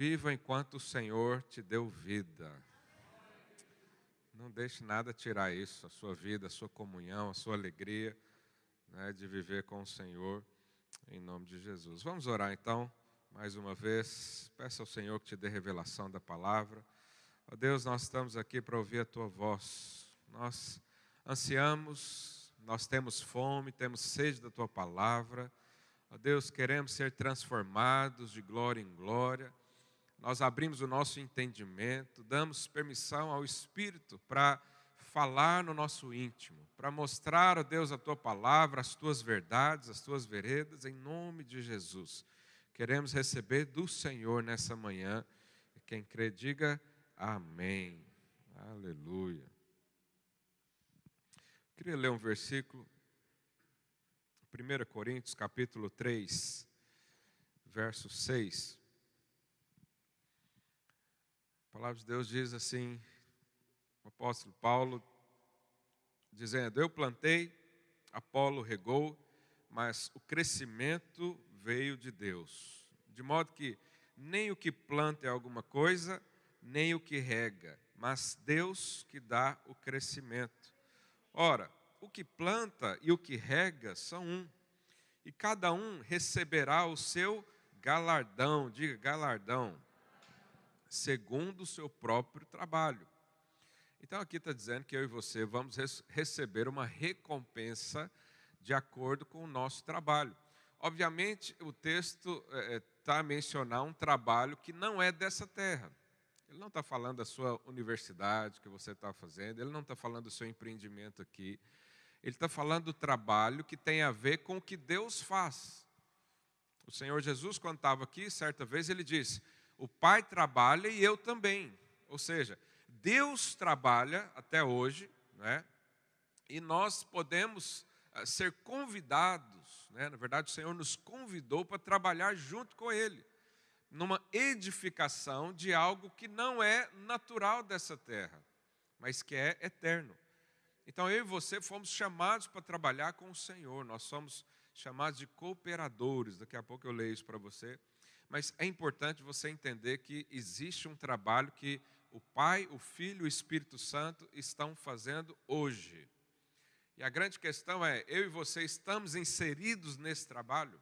Viva enquanto o Senhor te deu vida. Não deixe nada tirar isso, a sua vida, a sua comunhão, a sua alegria né, de viver com o Senhor, em nome de Jesus. Vamos orar então, mais uma vez. Peça ao Senhor que te dê revelação da palavra. Ó Deus, nós estamos aqui para ouvir a tua voz. Nós ansiamos, nós temos fome, temos sede da tua palavra. Ó Deus, queremos ser transformados de glória em glória. Nós abrimos o nosso entendimento, damos permissão ao Espírito para falar no nosso íntimo, para mostrar, ó Deus, a tua palavra, as tuas verdades, as tuas veredas, em nome de Jesus. Queremos receber do Senhor nessa manhã. Quem crê, diga amém. Aleluia. Queria ler um versículo 1 Coríntios capítulo 3, verso 6. A palavra de Deus diz assim, o apóstolo Paulo, dizendo: Eu plantei, Apolo regou, mas o crescimento veio de Deus. De modo que nem o que planta é alguma coisa, nem o que rega, mas Deus que dá o crescimento. Ora, o que planta e o que rega são um, e cada um receberá o seu galardão, diga galardão, segundo o seu próprio trabalho. Então aqui está dizendo que eu e você vamos receber uma recompensa de acordo com o nosso trabalho. Obviamente, o texto está é, é a mencionar um trabalho que não é dessa terra. Ele não está falando da sua universidade que você está fazendo, ele não está falando do seu empreendimento aqui, ele está falando do trabalho que tem a ver com o que Deus faz. O Senhor Jesus, quando estava aqui, certa vez, ele disse: O Pai trabalha e eu também. Ou seja, Deus trabalha até hoje, né? e nós podemos eh, ser convidados, né? na verdade, o Senhor nos convidou para trabalhar junto com Ele, numa edificação de algo que não é natural dessa terra, mas que é eterno. Então eu e você fomos chamados para trabalhar com o Senhor, nós somos chamados de cooperadores. Daqui a pouco eu leio isso para você. Mas é importante você entender que existe um trabalho que o Pai, o Filho e o Espírito Santo estão fazendo hoje. E a grande questão é: eu e você estamos inseridos nesse trabalho?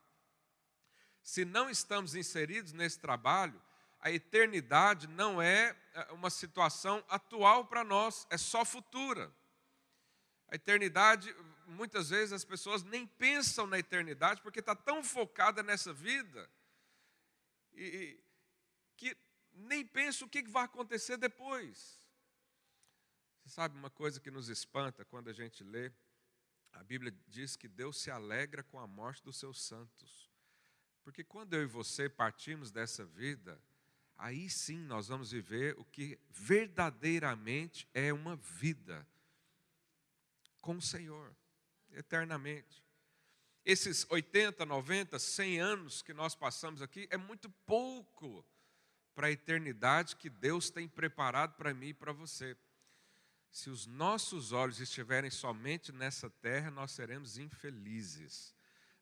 Se não estamos inseridos nesse trabalho, a eternidade não é, é uma situação atual para nós, é só futura. A eternidade, muitas vezes as pessoas nem pensam na eternidade porque está tão focada nessa vida e, que nem pensa o que vai acontecer depois. Você sabe uma coisa que nos espanta quando a gente lê? A Bíblia diz que Deus se alegra com a morte dos seus santos. Porque quando eu e você partimos dessa vida, aí sim nós vamos viver o que verdadeiramente é uma vida com o Senhor, eternamente. Esses 80, 90, 100 anos que nós passamos aqui é muito pouco para a eternidade que Deus tem preparado para mim e para você. Se os nossos olhos estiverem somente nessa terra, nós seremos infelizes.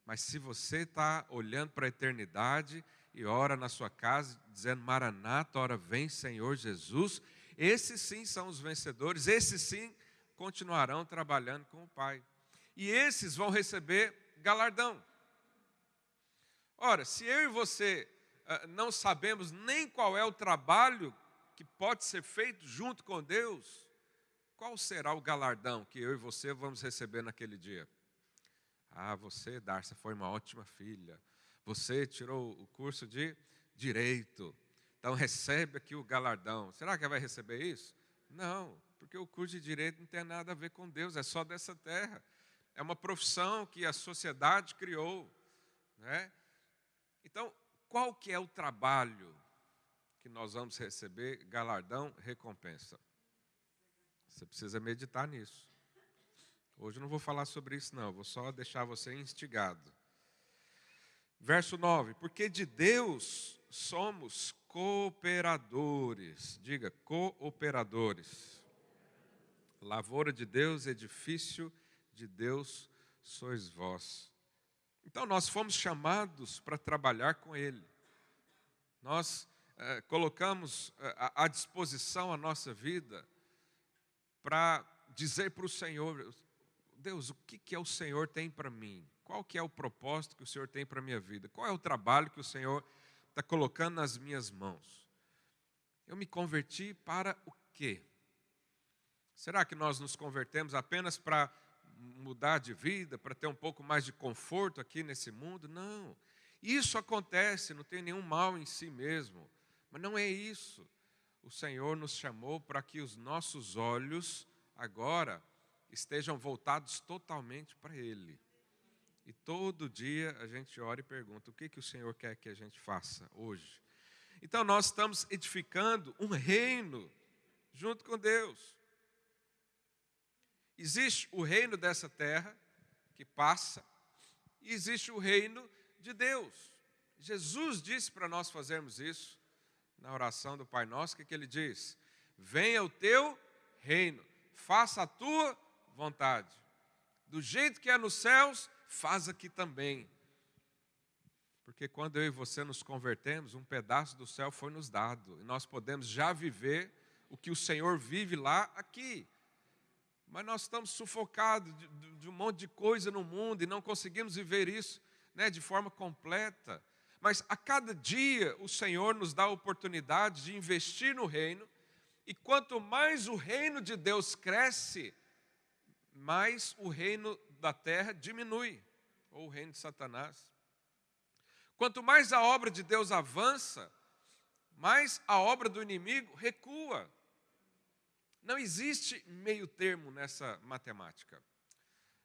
Mas se você está olhando para a eternidade e ora na sua casa, dizendo Maranata, ora vem Senhor Jesus, esses sim são os vencedores, esses sim continuarão trabalhando com o Pai. E esses vão receber galardão. Ora, se eu e você uh, não sabemos nem qual é o trabalho que pode ser feito junto com Deus, qual será o galardão que eu e você vamos receber naquele dia? Ah, você, Darcia, foi uma ótima filha. Você tirou o curso de direito. Então recebe aqui o galardão. Será que vai receber isso? Não porque o curso de direito não tem nada a ver com Deus, é só dessa terra. É uma profissão que a sociedade criou. Né? Então, qual que é o trabalho que nós vamos receber? Galardão, recompensa. Você precisa meditar nisso. Hoje eu não vou falar sobre isso, não, vou só deixar você instigado. Verso 9: Porque de Deus somos cooperadores. Diga, cooperadores. Lavoura de Deus, edifício Deus sois vós. Então nós fomos chamados para trabalhar com Ele. Nós é, colocamos é, à disposição a nossa vida para dizer para o Senhor, Deus, o que, que é o Senhor tem para mim? Qual que é o propósito que o Senhor tem para a minha vida? Qual é o trabalho que o Senhor está colocando nas minhas mãos? Eu me converti para o quê? Será que nós nos convertemos apenas para mudar de vida, para ter um pouco mais de conforto aqui nesse mundo? Não. Isso acontece, não tem nenhum mal em si mesmo. Mas não é isso. O Senhor nos chamou para que os nossos olhos agora estejam voltados totalmente para Ele. E todo dia a gente ora e pergunta: o que, que o Senhor quer que a gente faça hoje? Então nós estamos edificando um reino junto com Deus. Existe o reino dessa terra que passa, e existe o reino de Deus. Jesus disse para nós fazermos isso na oração do Pai Nosso, que, que ele diz? Venha o teu reino, faça a tua vontade. Do jeito que é nos céus, faz aqui também. Porque quando eu e você nos convertemos, um pedaço do céu foi nos dado, e nós podemos já viver o que o Senhor vive lá aqui. Mas nós estamos sufocados de, de um monte de coisa no mundo e não conseguimos viver isso né, de forma completa. Mas a cada dia o Senhor nos dá a oportunidade de investir no reino, e quanto mais o reino de Deus cresce, mais o reino da terra diminui, ou o reino de Satanás. Quanto mais a obra de Deus avança, mais a obra do inimigo recua. Não existe meio termo nessa matemática.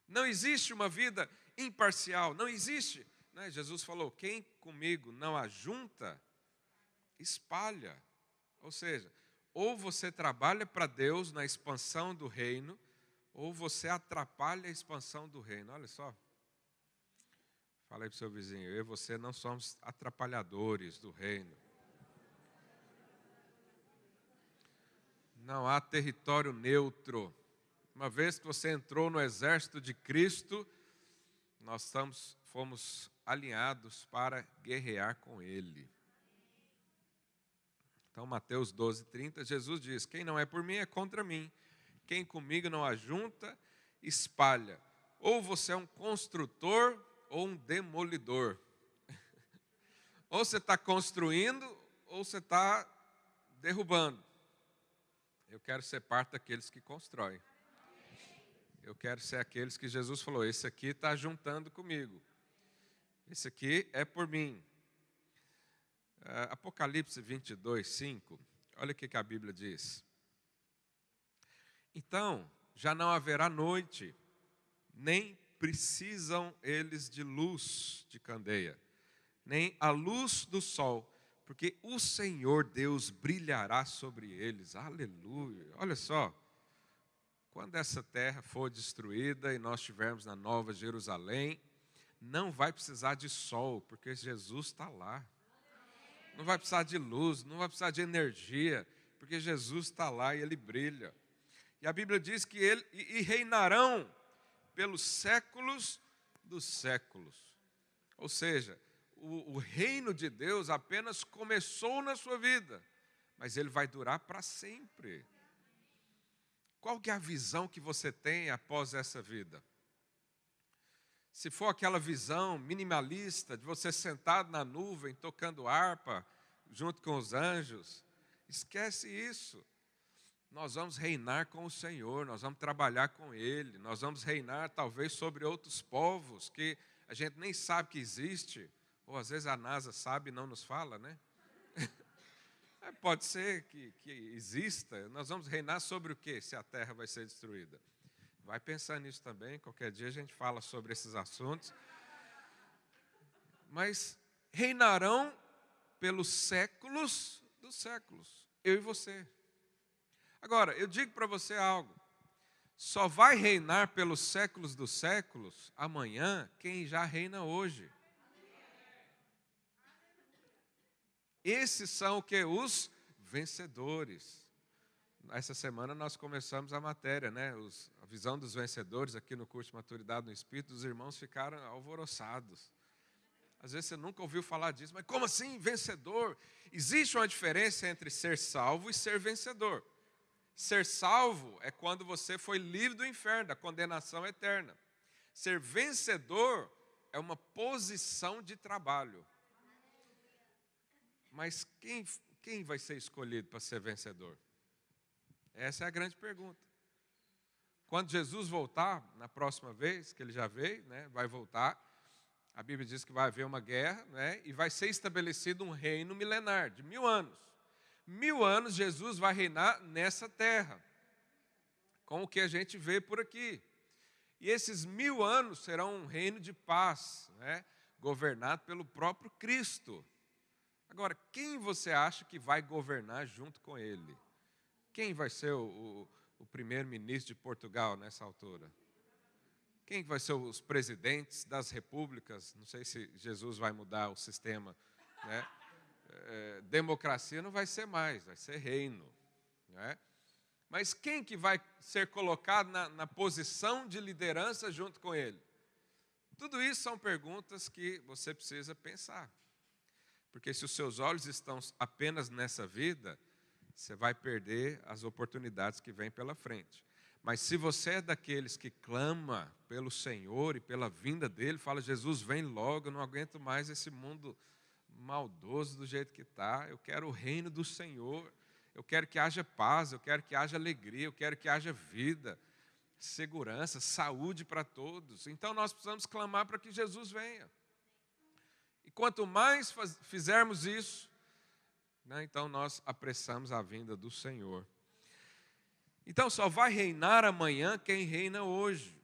Não existe uma vida imparcial, não existe. Né? Jesus falou: quem comigo não ajunta, espalha. Ou seja, ou você trabalha para Deus na expansão do reino, ou você atrapalha a expansão do reino. Olha só. Fala aí para o seu vizinho, eu e você não somos atrapalhadores do reino. Não há território neutro. Uma vez que você entrou no exército de Cristo, nós estamos, fomos alinhados para guerrear com Ele. Então, Mateus 12, 30, Jesus diz: Quem não é por mim é contra mim. Quem comigo não ajunta, espalha. Ou você é um construtor ou um demolidor. ou você está construindo ou você está derrubando. Eu quero ser parte daqueles que constroem. Eu quero ser aqueles que Jesus falou: esse aqui está juntando comigo. Esse aqui é por mim. Uh, Apocalipse 22, 5. Olha o que a Bíblia diz. Então, já não haverá noite, nem precisam eles de luz de candeia, nem a luz do sol, porque o Senhor Deus brilhará sobre eles. Aleluia. Olha só. Quando essa terra for destruída e nós estivermos na Nova Jerusalém, não vai precisar de sol, porque Jesus está lá. Não vai precisar de luz, não vai precisar de energia, porque Jesus está lá e ele brilha. E a Bíblia diz que ele e reinarão pelos séculos dos séculos. Ou seja, o, o reino de Deus apenas começou na sua vida, mas ele vai durar para sempre. Qual que é a visão que você tem após essa vida? Se for aquela visão minimalista de você sentado na nuvem tocando harpa junto com os anjos, esquece isso. Nós vamos reinar com o Senhor, nós vamos trabalhar com Ele, nós vamos reinar talvez sobre outros povos que a gente nem sabe que existe, ou às vezes a NASA sabe e não nos fala, né? É, pode ser que, que exista. Nós vamos reinar sobre o que se a terra vai ser destruída? Vai pensar nisso também. Qualquer dia a gente fala sobre esses assuntos. Mas reinarão pelos séculos dos séculos. Eu e você. Agora, eu digo para você algo. Só vai reinar pelos séculos dos séculos amanhã quem já reina hoje. Esses são o que? Os vencedores. Essa semana nós começamos a matéria, né? Os, a visão dos vencedores aqui no curso de maturidade no Espírito, os irmãos ficaram alvoroçados. Às vezes você nunca ouviu falar disso, mas como assim vencedor? Existe uma diferença entre ser salvo e ser vencedor. Ser salvo é quando você foi livre do inferno, da condenação eterna. Ser vencedor é uma posição de trabalho. Mas quem, quem vai ser escolhido para ser vencedor? Essa é a grande pergunta. Quando Jesus voltar, na próxima vez, que ele já veio, né, vai voltar, a Bíblia diz que vai haver uma guerra, né, e vai ser estabelecido um reino milenar, de mil anos. Mil anos Jesus vai reinar nessa terra, com o que a gente vê por aqui. E esses mil anos serão um reino de paz, né, governado pelo próprio Cristo. Agora, quem você acha que vai governar junto com ele? Quem vai ser o, o, o primeiro-ministro de Portugal nessa altura? Quem vai ser os presidentes das repúblicas? Não sei se Jesus vai mudar o sistema. Né? É, democracia não vai ser mais, vai ser reino. Né? Mas quem que vai ser colocado na, na posição de liderança junto com ele? Tudo isso são perguntas que você precisa pensar. Porque se os seus olhos estão apenas nessa vida, você vai perder as oportunidades que vêm pela frente. Mas se você é daqueles que clama pelo Senhor e pela vinda dele, fala: Jesus, vem logo, eu não aguento mais esse mundo maldoso do jeito que está. Eu quero o reino do Senhor. Eu quero que haja paz, eu quero que haja alegria, eu quero que haja vida, segurança, saúde para todos. Então nós precisamos clamar para que Jesus venha. Quanto mais faz, fizermos isso, né, então nós apressamos a vinda do Senhor. Então só vai reinar amanhã quem reina hoje.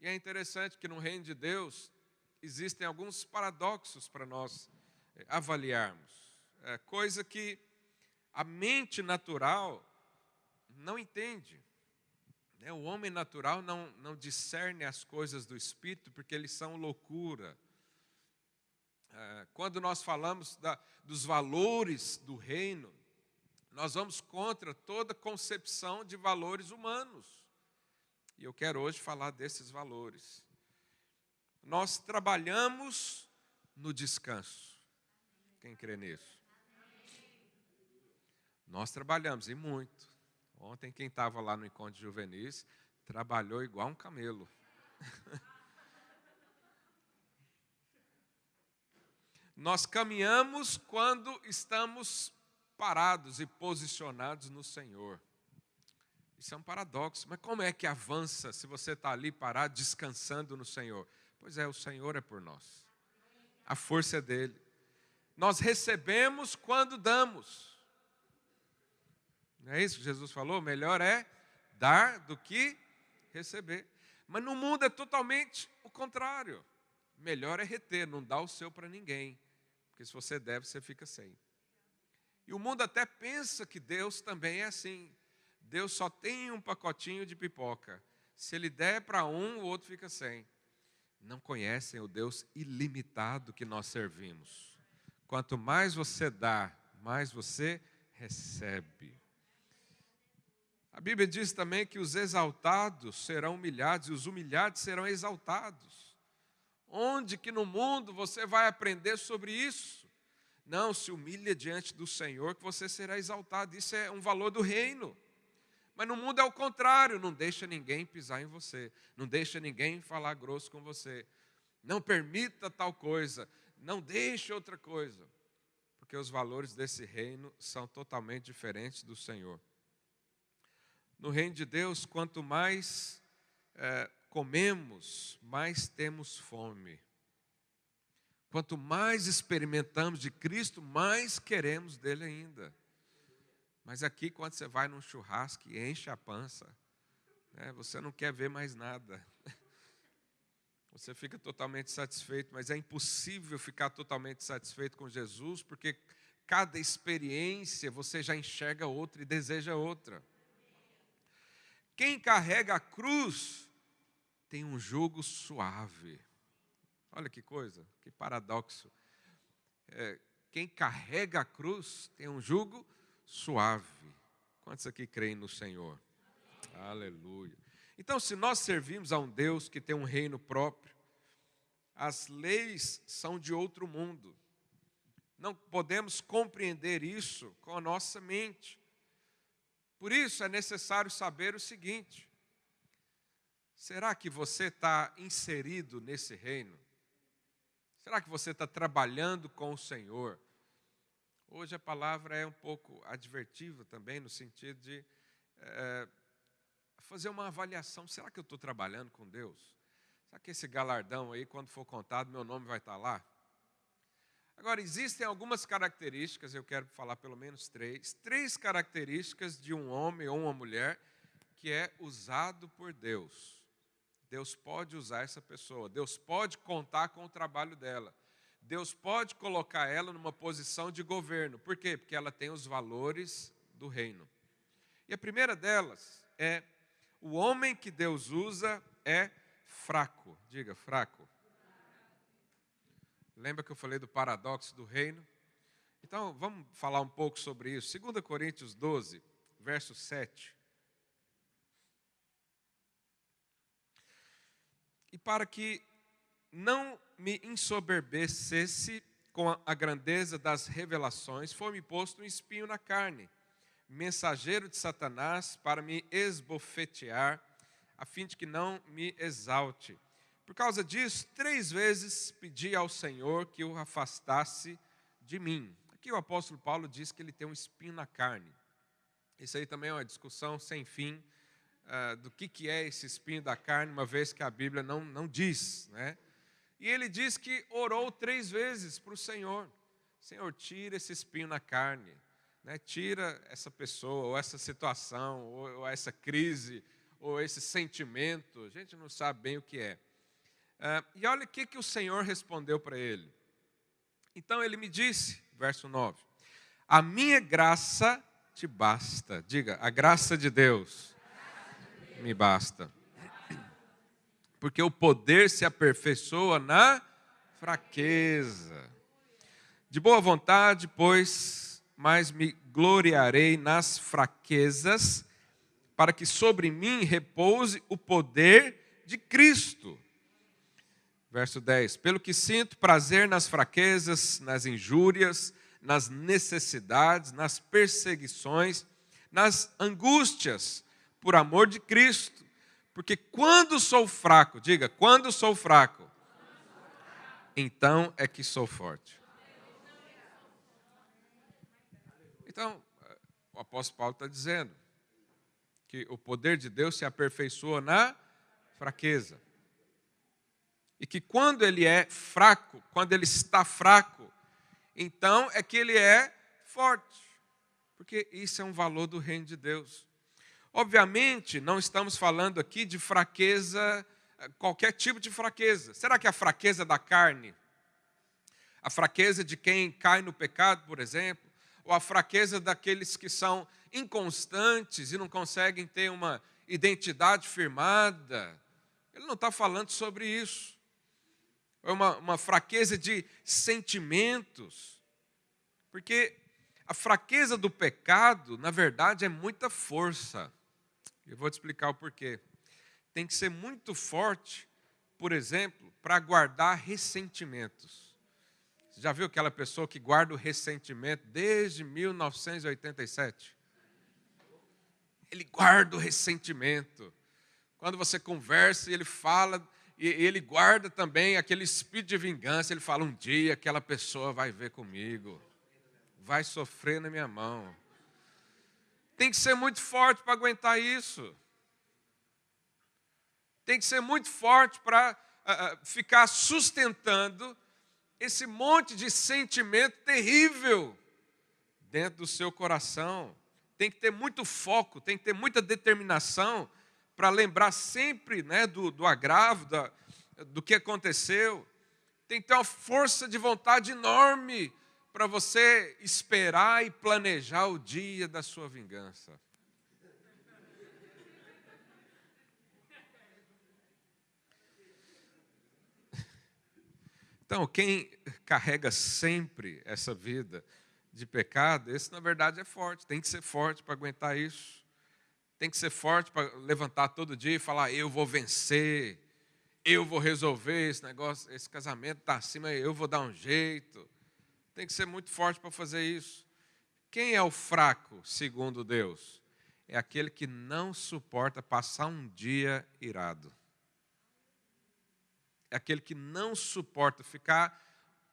E é interessante que no reino de Deus existem alguns paradoxos para nós eh, avaliarmos. É coisa que a mente natural não entende. Né? O homem natural não, não discerne as coisas do espírito porque eles são loucura. É, quando nós falamos da, dos valores do reino, nós vamos contra toda concepção de valores humanos. E eu quero hoje falar desses valores. Nós trabalhamos no descanso. Quem crê nisso? Nós trabalhamos e muito. Ontem, quem estava lá no encontro de juvenis trabalhou igual um camelo. Nós caminhamos quando estamos parados e posicionados no Senhor. Isso é um paradoxo, mas como é que avança se você está ali parado, descansando no Senhor? Pois é, o Senhor é por nós, a força é dele. Nós recebemos quando damos. Não é isso que Jesus falou? Melhor é dar do que receber. Mas no mundo é totalmente o contrário. Melhor é reter, não dar o seu para ninguém. Porque se você deve, você fica sem. E o mundo até pensa que Deus também é assim. Deus só tem um pacotinho de pipoca. Se ele der para um, o outro fica sem. Não conhecem o Deus ilimitado que nós servimos. Quanto mais você dá, mais você recebe. A Bíblia diz também que os exaltados serão humilhados e os humilhados serão exaltados. Onde que no mundo você vai aprender sobre isso? Não, se humilha diante do Senhor que você será exaltado. Isso é um valor do reino. Mas no mundo é o contrário, não deixa ninguém pisar em você, não deixa ninguém falar grosso com você. Não permita tal coisa, não deixe outra coisa. Porque os valores desse reino são totalmente diferentes do Senhor. No reino de Deus, quanto mais é, comemos, mais temos fome. Quanto mais experimentamos de Cristo, mais queremos dele ainda. Mas aqui, quando você vai num churrasco e enche a pança, né, você não quer ver mais nada. Você fica totalmente satisfeito, mas é impossível ficar totalmente satisfeito com Jesus, porque cada experiência você já enxerga outra e deseja outra. Quem carrega a cruz tem um jugo suave. Olha que coisa, que paradoxo. É, quem carrega a cruz tem um jugo suave. Quantos aqui creem no Senhor? Aleluia. Então, se nós servimos a um Deus que tem um reino próprio, As leis são de outro mundo. Não podemos compreender isso com a nossa mente. Por isso é necessário saber o seguinte: será que você está inserido nesse reino? Será que você está trabalhando com o Senhor? Hoje a palavra é um pouco advertiva também, no sentido de é, fazer uma avaliação: será que eu estou trabalhando com Deus? Será que esse galardão aí, quando for contado, meu nome vai estar lá? Agora, existem algumas características, eu quero falar pelo menos três, três características de um homem ou uma mulher que é usado por Deus. Deus pode usar essa pessoa, Deus pode contar com o trabalho dela. Deus pode colocar ela numa posição de governo. Por quê? Porque ela tem os valores do reino. E a primeira delas é o homem que Deus usa é fraco. Diga, fraco. Lembra que eu falei do paradoxo do reino? Então, vamos falar um pouco sobre isso. 2 Coríntios 12, verso 7. E para que não me ensoberbecesse com a grandeza das revelações, foi-me posto um espinho na carne, mensageiro de Satanás, para me esbofetear, a fim de que não me exalte. Por causa disso, três vezes pedi ao Senhor que o afastasse de mim. Aqui o apóstolo Paulo diz que ele tem um espinho na carne. Isso aí também é uma discussão sem fim uh, do que, que é esse espinho da carne, uma vez que a Bíblia não, não diz. Né? E ele diz que orou três vezes para o Senhor: Senhor, tira esse espinho na carne, né? tira essa pessoa, ou essa situação, ou, ou essa crise, ou esse sentimento. A gente não sabe bem o que é. Uh, e olha o que, que o Senhor respondeu para ele. Então ele me disse, verso 9: A minha graça te basta. Diga, a graça de Deus me basta. Porque o poder se aperfeiçoa na fraqueza. De boa vontade, pois, mas me gloriarei nas fraquezas, para que sobre mim repouse o poder de Cristo. Verso 10: Pelo que sinto prazer nas fraquezas, nas injúrias, nas necessidades, nas perseguições, nas angústias, por amor de Cristo. Porque quando sou fraco, diga, quando sou fraco, então é que sou forte. Então, o apóstolo Paulo está dizendo que o poder de Deus se aperfeiçoa na fraqueza. E que quando ele é fraco, quando ele está fraco, então é que ele é forte. Porque isso é um valor do reino de Deus. Obviamente, não estamos falando aqui de fraqueza, qualquer tipo de fraqueza. Será que a fraqueza da carne, a fraqueza de quem cai no pecado, por exemplo, ou a fraqueza daqueles que são inconstantes e não conseguem ter uma identidade firmada, ele não está falando sobre isso é uma, uma fraqueza de sentimentos. Porque a fraqueza do pecado, na verdade, é muita força. Eu vou te explicar o porquê. Tem que ser muito forte, por exemplo, para guardar ressentimentos. Você já viu aquela pessoa que guarda o ressentimento desde 1987? Ele guarda o ressentimento. Quando você conversa e ele fala e ele guarda também aquele espírito de vingança. Ele fala: um dia aquela pessoa vai ver comigo, vai sofrer na minha mão. Tem que ser muito forte para aguentar isso. Tem que ser muito forte para uh, uh, ficar sustentando esse monte de sentimento terrível dentro do seu coração. Tem que ter muito foco, tem que ter muita determinação para lembrar sempre né, do, do agravo, da, do que aconteceu. Tem que ter uma força de vontade enorme para você esperar e planejar o dia da sua vingança. Então, quem carrega sempre essa vida de pecado, esse na verdade é forte, tem que ser forte para aguentar isso tem que ser forte para levantar todo dia e falar: eu vou vencer, eu vou resolver esse negócio, esse casamento está acima, eu vou dar um jeito. Tem que ser muito forte para fazer isso. Quem é o fraco, segundo Deus? É aquele que não suporta passar um dia irado. É aquele que não suporta ficar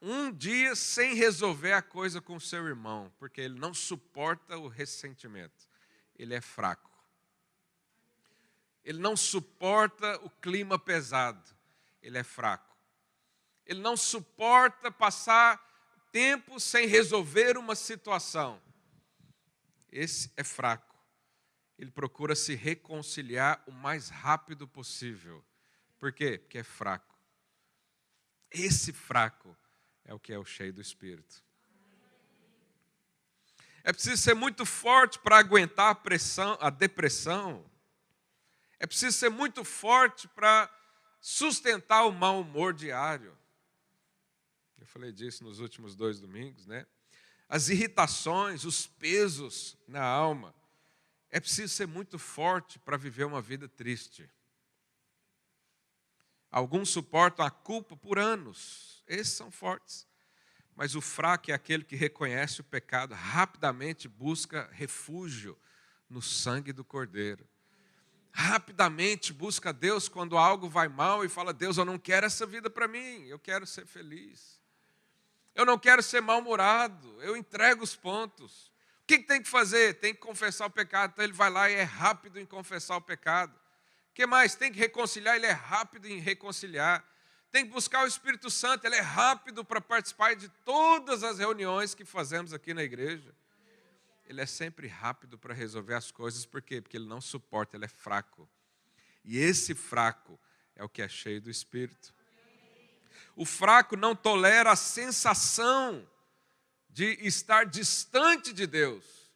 um dia sem resolver a coisa com seu irmão, porque ele não suporta o ressentimento. Ele é fraco. Ele não suporta o clima pesado. Ele é fraco. Ele não suporta passar tempo sem resolver uma situação. Esse é fraco. Ele procura se reconciliar o mais rápido possível. Por quê? Porque é fraco. Esse fraco é o que é o cheio do Espírito. É preciso ser muito forte para aguentar a pressão, a depressão, é preciso ser muito forte para sustentar o mau humor diário. Eu falei disso nos últimos dois domingos, né? As irritações, os pesos na alma. É preciso ser muito forte para viver uma vida triste. Alguns suportam a culpa por anos, esses são fortes. Mas o fraco é aquele que reconhece o pecado, rapidamente busca refúgio no sangue do Cordeiro rapidamente busca Deus quando algo vai mal e fala: Deus, eu não quero essa vida para mim, eu quero ser feliz. Eu não quero ser mal-humorado, eu entrego os pontos. O que, tem que fazer? Tem que confessar o pecado. Então ele vai lá e é rápido em confessar o pecado. O que mais? Tem que reconciliar, ele é rápido em reconciliar. Tem que buscar o Espírito Santo, ele é rápido para participar de todas as reuniões que fazemos aqui na igreja ele é sempre rápido para resolver as coisas, por quê? Porque ele não suporta, ele é fraco. E esse fraco é o que é cheio do Espírito. O fraco não tolera a sensação de estar distante de Deus.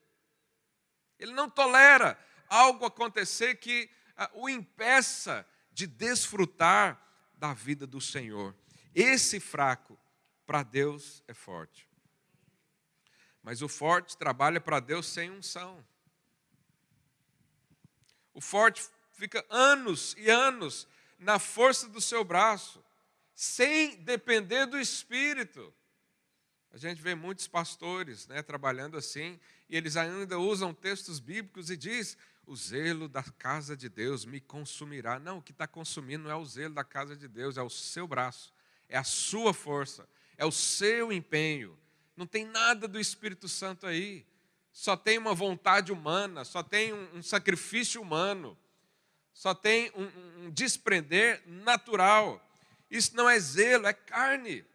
Ele não tolera algo acontecer que ah, o impeça de desfrutar da vida do Senhor. Esse fraco, para Deus, é forte. Mas o forte trabalha para Deus sem unção. O forte fica anos e anos na força do seu braço, sem depender do Espírito. A gente vê muitos pastores né, trabalhando assim, e eles ainda usam textos bíblicos e diz: o zelo da casa de Deus me consumirá. Não, o que está consumindo não é o zelo da casa de Deus, é o seu braço, é a sua força, é o seu empenho, não tem nada do Espírito Santo aí. Só tem uma vontade humana, só tem um, um sacrifício humano, só tem um, um desprender natural. Isso não é zelo, é carne.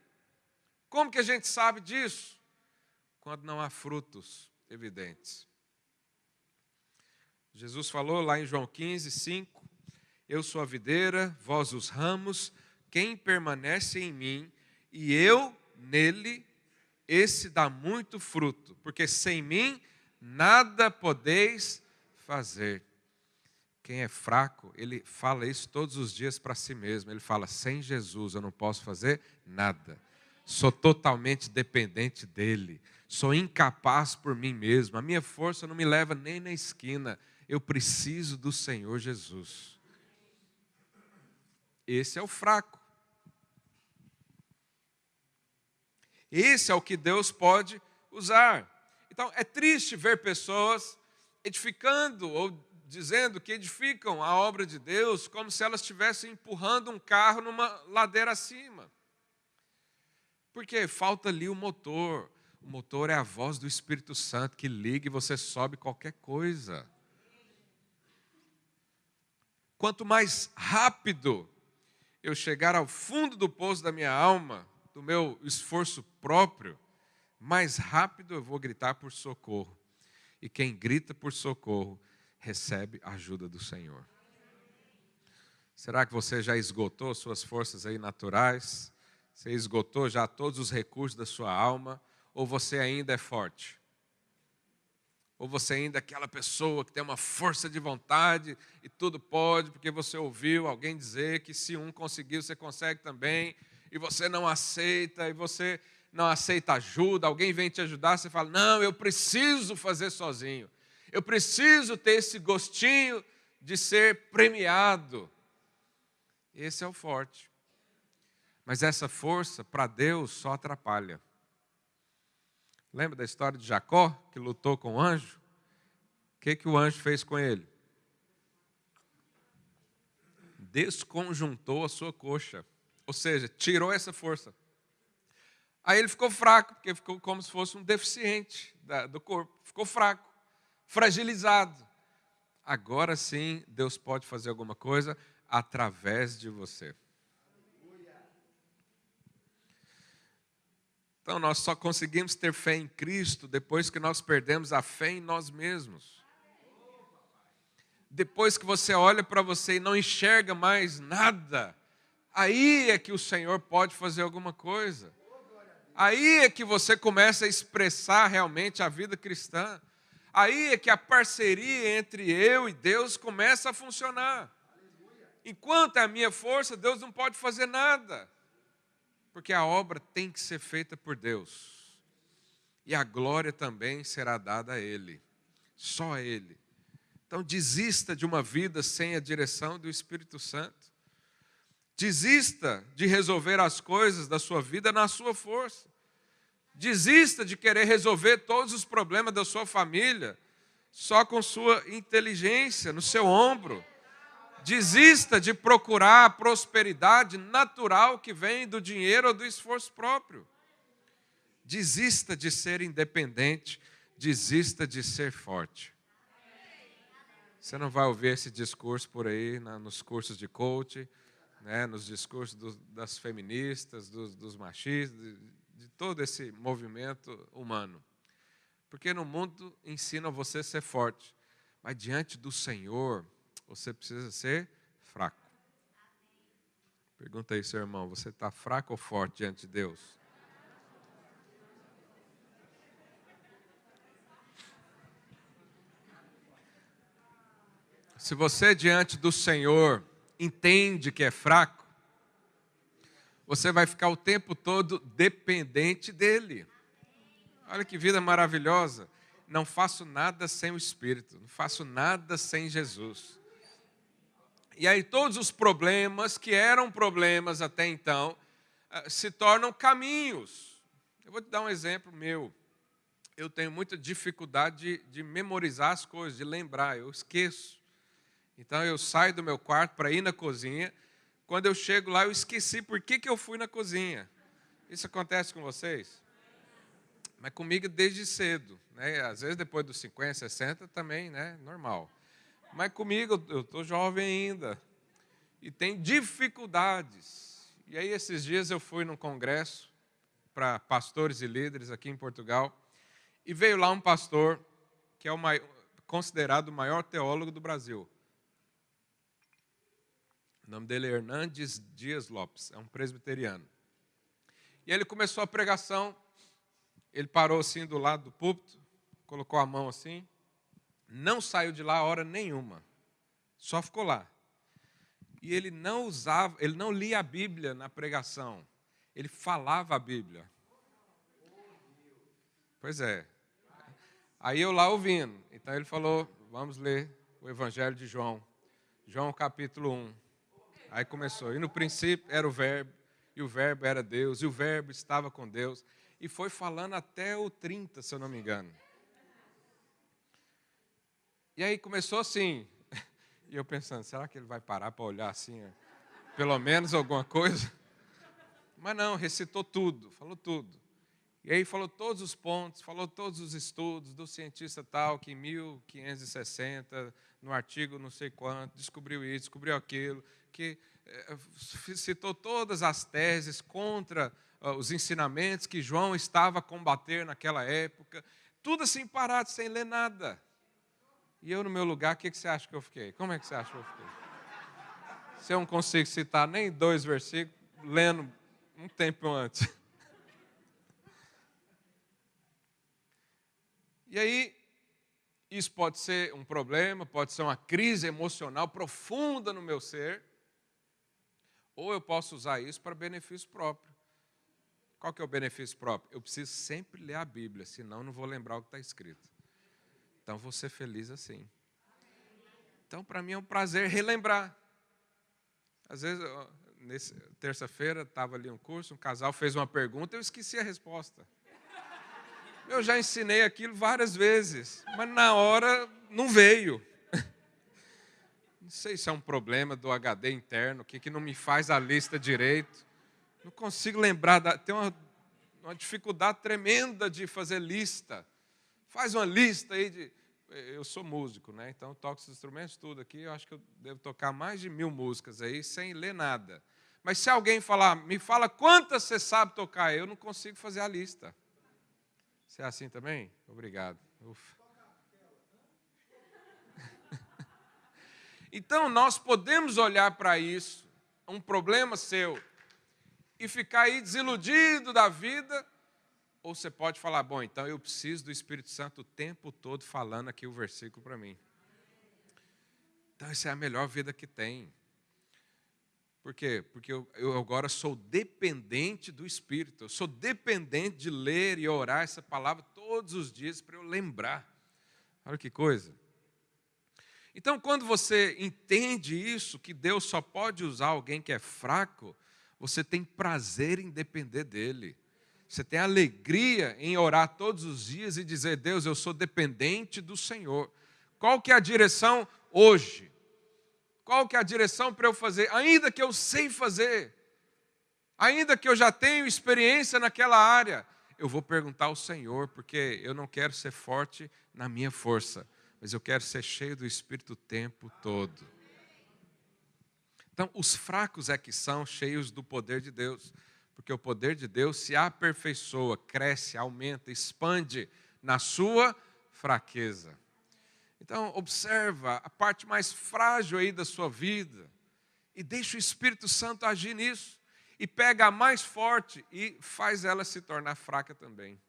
Como que a gente sabe disso? Quando não há frutos evidentes. Jesus falou lá em João 15, 5: Eu sou a videira, vós os ramos, quem permanece em mim e eu nele, esse dá muito fruto, porque sem mim nada podeis fazer. Quem é fraco, ele fala isso todos os dias para si mesmo. Ele fala: sem Jesus eu não posso fazer nada. Sou totalmente dependente dele. Sou incapaz por mim mesmo. A minha força não me leva nem na esquina. Eu preciso do Senhor Jesus. Esse é o fraco. Esse é o que Deus pode usar. Então, é triste ver pessoas edificando ou dizendo que edificam a obra de Deus como se elas estivessem empurrando um carro numa ladeira acima. Porque falta ali o motor. O motor é a voz do Espírito Santo que liga e você sobe qualquer coisa. Quanto mais rápido eu chegar ao fundo do poço da minha alma, do meu esforço próprio, mais rápido eu vou gritar por socorro. E quem grita por socorro recebe a ajuda do Senhor. Será que você já esgotou suas forças aí naturais? Você esgotou já todos os recursos da sua alma? Ou você ainda é forte? Ou você ainda é aquela pessoa que tem uma força de vontade e tudo pode, porque você ouviu alguém dizer que se um conseguiu, você consegue também, e você não aceita, e você não aceita ajuda, alguém vem te ajudar, você fala: Não, eu preciso fazer sozinho, eu preciso ter esse gostinho de ser premiado. Esse é o forte. Mas essa força, para Deus, só atrapalha. Lembra da história de Jacó, que lutou com o anjo? O que, que o anjo fez com ele? Desconjuntou a sua coxa. Ou seja, tirou essa força. Aí ele ficou fraco, porque ficou como se fosse um deficiente do corpo. Ficou fraco, fragilizado. Agora sim, Deus pode fazer alguma coisa através de você. Então, nós só conseguimos ter fé em Cristo depois que nós perdemos a fé em nós mesmos. Depois que você olha para você e não enxerga mais nada, aí é que o Senhor pode fazer alguma coisa. Aí é que você começa a expressar realmente a vida cristã. Aí é que a parceria entre eu e Deus começa a funcionar. Enquanto é a minha força, Deus não pode fazer nada. Porque a obra tem que ser feita por Deus. E a glória também será dada a Ele. Só a Ele. Então desista de uma vida sem a direção do Espírito Santo. Desista de resolver as coisas da sua vida na sua força. Desista de querer resolver todos os problemas da sua família só com sua inteligência no seu ombro. Desista de procurar a prosperidade natural que vem do dinheiro ou do esforço próprio. Desista de ser independente, desista de ser forte. Você não vai ouvir esse discurso por aí nos cursos de coaching, né, nos discursos do, das feministas, dos, dos machistas, todo esse movimento humano. Porque no mundo ensina você a ser forte, mas diante do Senhor, você precisa ser fraco. Pergunta aí, seu irmão: você está fraco ou forte diante de Deus? Se você diante do Senhor entende que é fraco, você vai ficar o tempo todo dependente dele. Olha que vida maravilhosa. Não faço nada sem o Espírito, não faço nada sem Jesus. E aí todos os problemas que eram problemas até então eh, se tornam caminhos. Eu vou te dar um exemplo meu. Eu tenho muita dificuldade de, de memorizar as coisas, de lembrar, eu esqueço. Então eu saio do meu quarto para ir na cozinha. Quando eu chego lá, eu esqueci por que, que eu fui na cozinha. Isso acontece com vocês? Mas comigo desde cedo. Né? Às vezes depois dos 50, 60 também, né? Normal. Mas comigo, eu estou jovem ainda. E tem dificuldades. E aí, esses dias, eu fui num congresso para pastores e líderes aqui em Portugal. E veio lá um pastor que é o maior, considerado o maior teólogo do Brasil. O nome dele é Hernandes Dias Lopes, é um presbiteriano. E ele começou a pregação, ele parou assim do lado do púlpito, colocou a mão assim, não saiu de lá hora nenhuma. Só ficou lá. E ele não usava, ele não lia a Bíblia na pregação. Ele falava a Bíblia. Pois é. Aí eu lá ouvindo. Então ele falou: vamos ler o Evangelho de João. João capítulo 1. Aí começou. E no princípio era o Verbo, e o Verbo era Deus, e o Verbo estava com Deus. E foi falando até o 30, se eu não me engano. E aí começou assim. E eu pensando, será que ele vai parar para olhar assim, pelo menos alguma coisa? Mas não, recitou tudo, falou tudo. E aí falou todos os pontos, falou todos os estudos do cientista tal, que em 1560, no artigo não sei quanto, descobriu isso, descobriu aquilo, que eh, citou todas as teses contra uh, os ensinamentos que João estava a combater naquela época, tudo assim parado, sem ler nada. E eu, no meu lugar, o que, que você acha que eu fiquei? Como é que você acha que eu fiquei? Se eu não consigo citar nem dois versículos, lendo um tempo antes. E aí, isso pode ser um problema, pode ser uma crise emocional profunda no meu ser, ou eu posso usar isso para benefício próprio. Qual que é o benefício próprio? Eu preciso sempre ler a Bíblia, senão não vou lembrar o que está escrito. Então vou ser feliz assim. Então, para mim é um prazer relembrar. Às vezes, terça-feira, estava ali um curso, um casal fez uma pergunta, eu esqueci a resposta. Eu já ensinei aquilo várias vezes, mas na hora não veio. Não sei se é um problema do HD interno, que, que não me faz a lista direito. Não consigo lembrar, da, tem uma, uma dificuldade tremenda de fazer lista. Faz uma lista aí de. Eu sou músico, né? Então toco os instrumentos tudo aqui. Eu acho que eu devo tocar mais de mil músicas aí sem ler nada. Mas se alguém falar, me fala quantas você sabe tocar, eu não consigo fazer a lista. Você é assim também? Obrigado. Ufa. Então, nós podemos olhar para isso, um problema seu, e ficar aí desiludido da vida, ou você pode falar: bom, então eu preciso do Espírito Santo o tempo todo falando aqui o versículo para mim. Então, essa é a melhor vida que tem. Por quê? Porque eu, eu, agora sou dependente do Espírito, eu sou dependente de ler e orar essa palavra todos os dias para eu lembrar. Olha que coisa. Então, quando você entende isso, que Deus só pode usar alguém que é fraco, você tem prazer em depender dele. Você tem alegria em orar todos os dias e dizer: Deus, eu sou dependente do Senhor. Qual que é a direção hoje? Qual que é a direção para eu fazer? Ainda que eu sei fazer, ainda que eu já tenho experiência naquela área, eu vou perguntar ao Senhor, porque eu não quero ser forte na minha força mas eu quero ser cheio do Espírito o tempo todo. Então, os fracos é que são cheios do poder de Deus, porque o poder de Deus se aperfeiçoa, cresce, aumenta, expande na sua fraqueza. Então, observa a parte mais frágil aí da sua vida e deixa o Espírito Santo agir nisso e pega a mais forte e faz ela se tornar fraca também.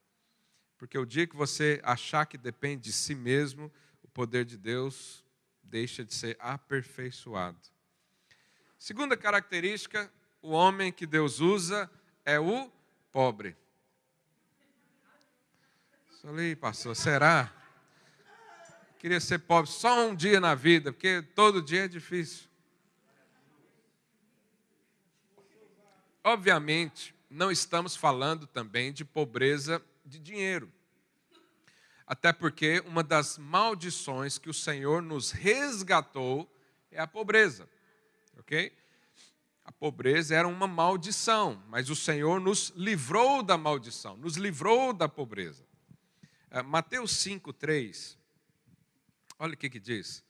Porque o dia que você achar que depende de si mesmo, poder de Deus deixa de ser aperfeiçoado. Segunda característica, o homem que Deus usa é o pobre. Falei, pastor, será? Queria ser pobre só um dia na vida, porque todo dia é difícil. Obviamente, não estamos falando também de pobreza de dinheiro. Até porque uma das maldições que o Senhor nos resgatou é a pobreza. Ok? A pobreza era uma maldição, mas o Senhor nos livrou da maldição, nos livrou da pobreza. É, Mateus 5, 3. Olha o que, que diz.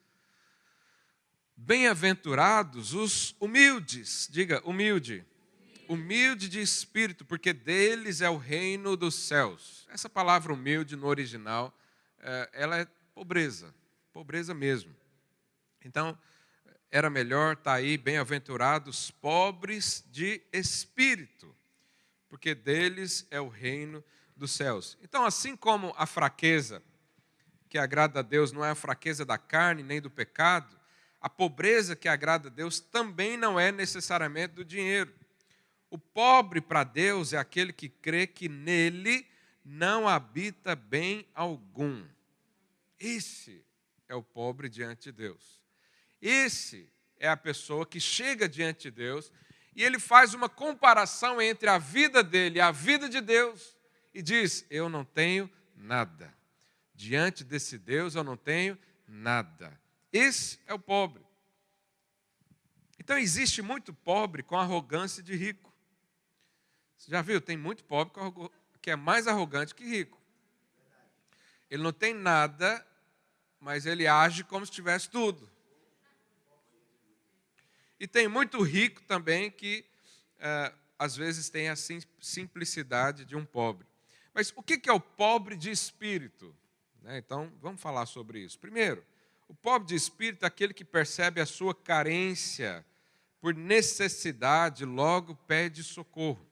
Bem-aventurados os humildes, diga humilde, humilde de espírito, porque deles é o reino dos céus. Essa palavra humilde no original, eh, ela é pobreza, pobreza mesmo. Então, era melhor estar tá aí, bem-aventurados, pobres de espírito, porque deles é o reino dos céus. Então, assim como a fraqueza que agrada a Deus não é a fraqueza da carne nem do pecado, a pobreza que agrada a Deus também não é necessariamente do dinheiro. O pobre para Deus é aquele que crê que nele não habita bem algum. Esse é o pobre diante de Deus. Esse é a pessoa que chega diante de Deus e ele faz uma comparação entre a vida dele e a vida de Deus e diz: Eu não tenho nada. Diante desse Deus eu não tenho nada. Esse é o pobre. Então existe muito pobre com arrogância de rico. Você já viu? Tem muito pobre que é mais arrogante que rico. Ele não tem nada, mas ele age como se tivesse tudo. E tem muito rico também que é, às vezes tem a simplicidade de um pobre. Mas o que é o pobre de espírito? Né, então, vamos falar sobre isso. Primeiro, o pobre de espírito é aquele que percebe a sua carência por necessidade, logo pede socorro.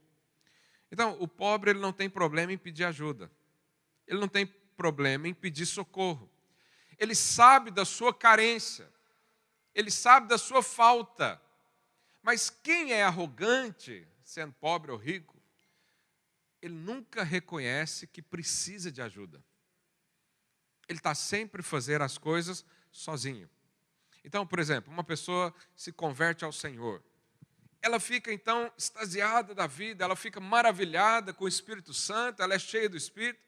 Então, o pobre ele não tem problema em pedir ajuda. Ele não tem problema em pedir socorro. Ele sabe da sua carência. Ele sabe da sua falta. Mas quem é arrogante, sendo pobre ou rico, ele nunca reconhece que precisa de ajuda. Ele está sempre fazendo as coisas sozinho. Então, por exemplo, uma pessoa se converte ao Senhor ela fica então extasiada da vida, ela fica maravilhada com o Espírito Santo, ela é cheia do Espírito.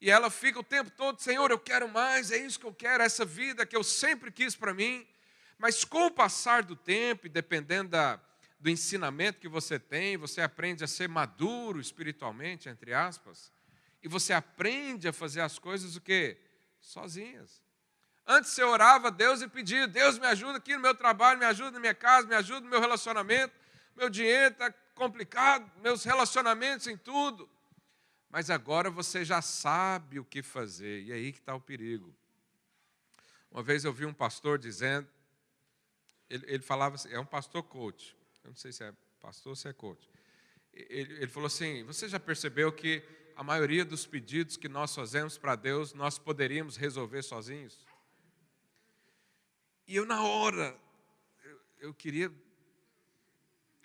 E ela fica o tempo todo, Senhor, eu quero mais, é isso que eu quero, essa vida que eu sempre quis para mim. Mas com o passar do tempo, e dependendo da, do ensinamento que você tem, você aprende a ser maduro espiritualmente, entre aspas, e você aprende a fazer as coisas o quê? Sozinhas. Antes você orava a Deus e pedia, Deus me ajuda aqui no meu trabalho, me ajuda na minha casa, me ajuda no meu relacionamento, meu dinheiro está complicado, meus relacionamentos em tudo. Mas agora você já sabe o que fazer, e é aí que está o perigo. Uma vez eu vi um pastor dizendo, ele, ele falava assim, é um pastor coach, eu não sei se é pastor ou se é coach. Ele, ele falou assim: Você já percebeu que a maioria dos pedidos que nós fazemos para Deus, nós poderíamos resolver sozinhos? E eu, na hora, eu, eu queria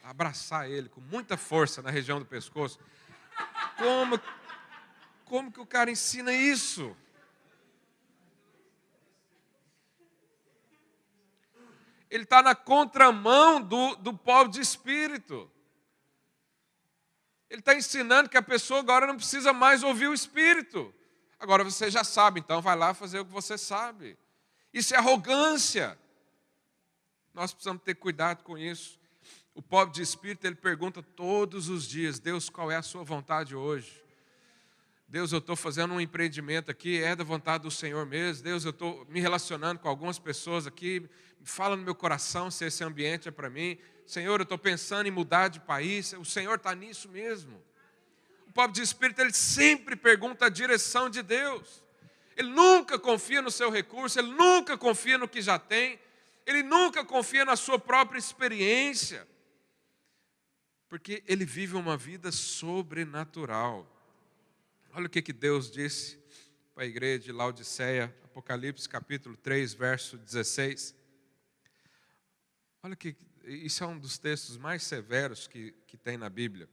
abraçar ele com muita força na região do pescoço. Como, como que o cara ensina isso? ele está na contramão do, do povo de espírito. Ele está ensinando que a pessoa agora não precisa mais ouvir o espírito. Agora você já sabe, então vai lá fazer o que você sabe. Isso é arrogância. Nós precisamos ter cuidado com isso. O pobre de espírito, ele pergunta todos os dias: Deus, qual é a sua vontade hoje? Deus, eu estou fazendo um empreendimento aqui, é da vontade do Senhor mesmo. Deus, eu estou me relacionando com algumas pessoas aqui, fala no meu coração se esse ambiente é para mim. Senhor, eu estou pensando em mudar de país, o Senhor está nisso mesmo. O pobre de espírito, ele sempre pergunta a direção de Deus. Ele nunca confia no seu recurso, ele nunca confia no que já tem, ele nunca confia na sua própria experiência, porque ele vive uma vida sobrenatural. Olha o que, que Deus disse para a igreja de Laodiceia, Apocalipse capítulo 3, verso 16. Olha que isso é um dos textos mais severos que, que tem na Bíblia.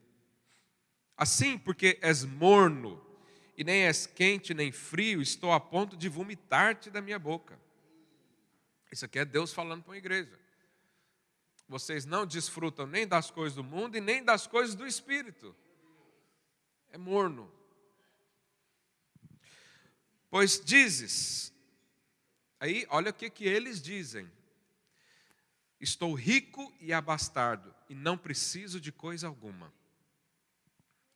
Assim, porque és morno, e nem és quente nem frio, estou a ponto de vomitar-te da minha boca. Isso aqui é Deus falando para a igreja. Vocês não desfrutam nem das coisas do mundo e nem das coisas do Espírito. É morno. Pois dizes, aí olha o que, que eles dizem. Estou rico e abastado e não preciso de coisa alguma.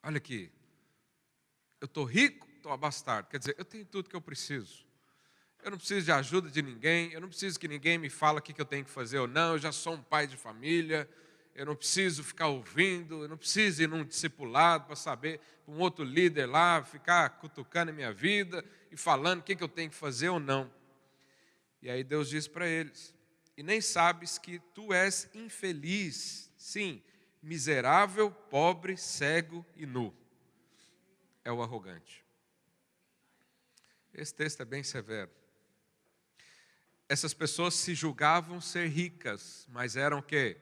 Olha aqui. Eu estou rico, estou abastado. Quer dizer, eu tenho tudo que eu preciso. Eu não preciso de ajuda de ninguém. Eu não preciso que ninguém me fale o que eu tenho que fazer ou não. Eu já sou um pai de família. Eu não preciso ficar ouvindo. Eu não preciso ir num discipulado para saber, para um outro líder lá, ficar cutucando a minha vida e falando o que eu tenho que fazer ou não. E aí Deus diz para eles: e nem sabes que tu és infeliz, sim, miserável, pobre, cego e nu. É o arrogante. Esse texto é bem severo. Essas pessoas se julgavam ser ricas, mas eram que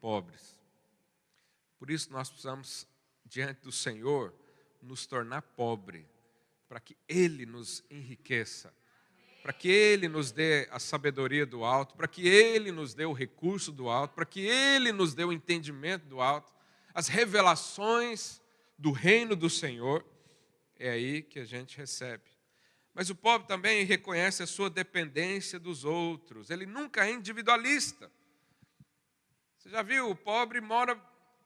pobres. Por isso nós precisamos diante do Senhor nos tornar pobre, para que ele nos enriqueça para que Ele nos dê a sabedoria do alto, para que Ele nos dê o recurso do alto, para que Ele nos dê o entendimento do alto, as revelações do reino do Senhor, é aí que a gente recebe. Mas o pobre também reconhece a sua dependência dos outros, ele nunca é individualista. Você já viu, o pobre mora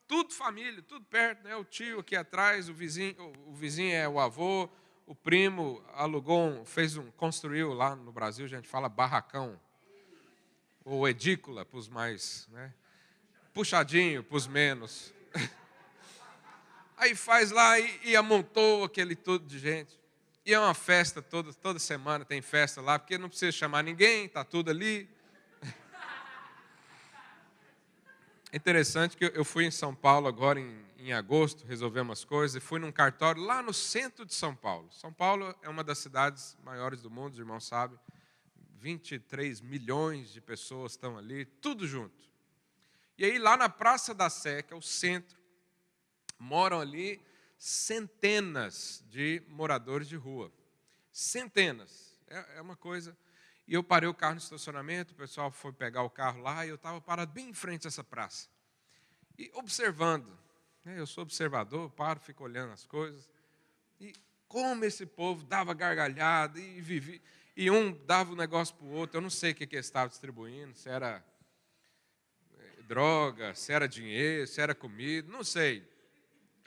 tudo família, tudo perto, né? o tio aqui atrás, o vizinho, o vizinho é o avô, o primo alugou, um, fez um, construiu lá no Brasil, a gente fala barracão, ou edícula para os mais, né? puxadinho para os menos. Aí faz lá e, e amontou aquele tudo de gente. E é uma festa toda, toda semana tem festa lá, porque não precisa chamar ninguém, está tudo ali. É interessante que eu fui em São Paulo agora em em agosto, resolver umas coisas e fui num cartório lá no centro de São Paulo. São Paulo é uma das cidades maiores do mundo, os irmãos sabem. 23 milhões de pessoas estão ali, tudo junto. E aí, lá na Praça da Sé, que é o centro, moram ali centenas de moradores de rua. Centenas. É, é uma coisa. E eu parei o carro no estacionamento, o pessoal foi pegar o carro lá e eu estava parado bem em frente a essa praça. e observando. Né? Eu sou observador, paro, fico olhando as coisas. E como esse povo dava gargalhada e vivia. E um dava um negócio para o outro, eu não sei o que, que eles estavam distribuindo, se era eh, droga, se era dinheiro, se era comida, não sei.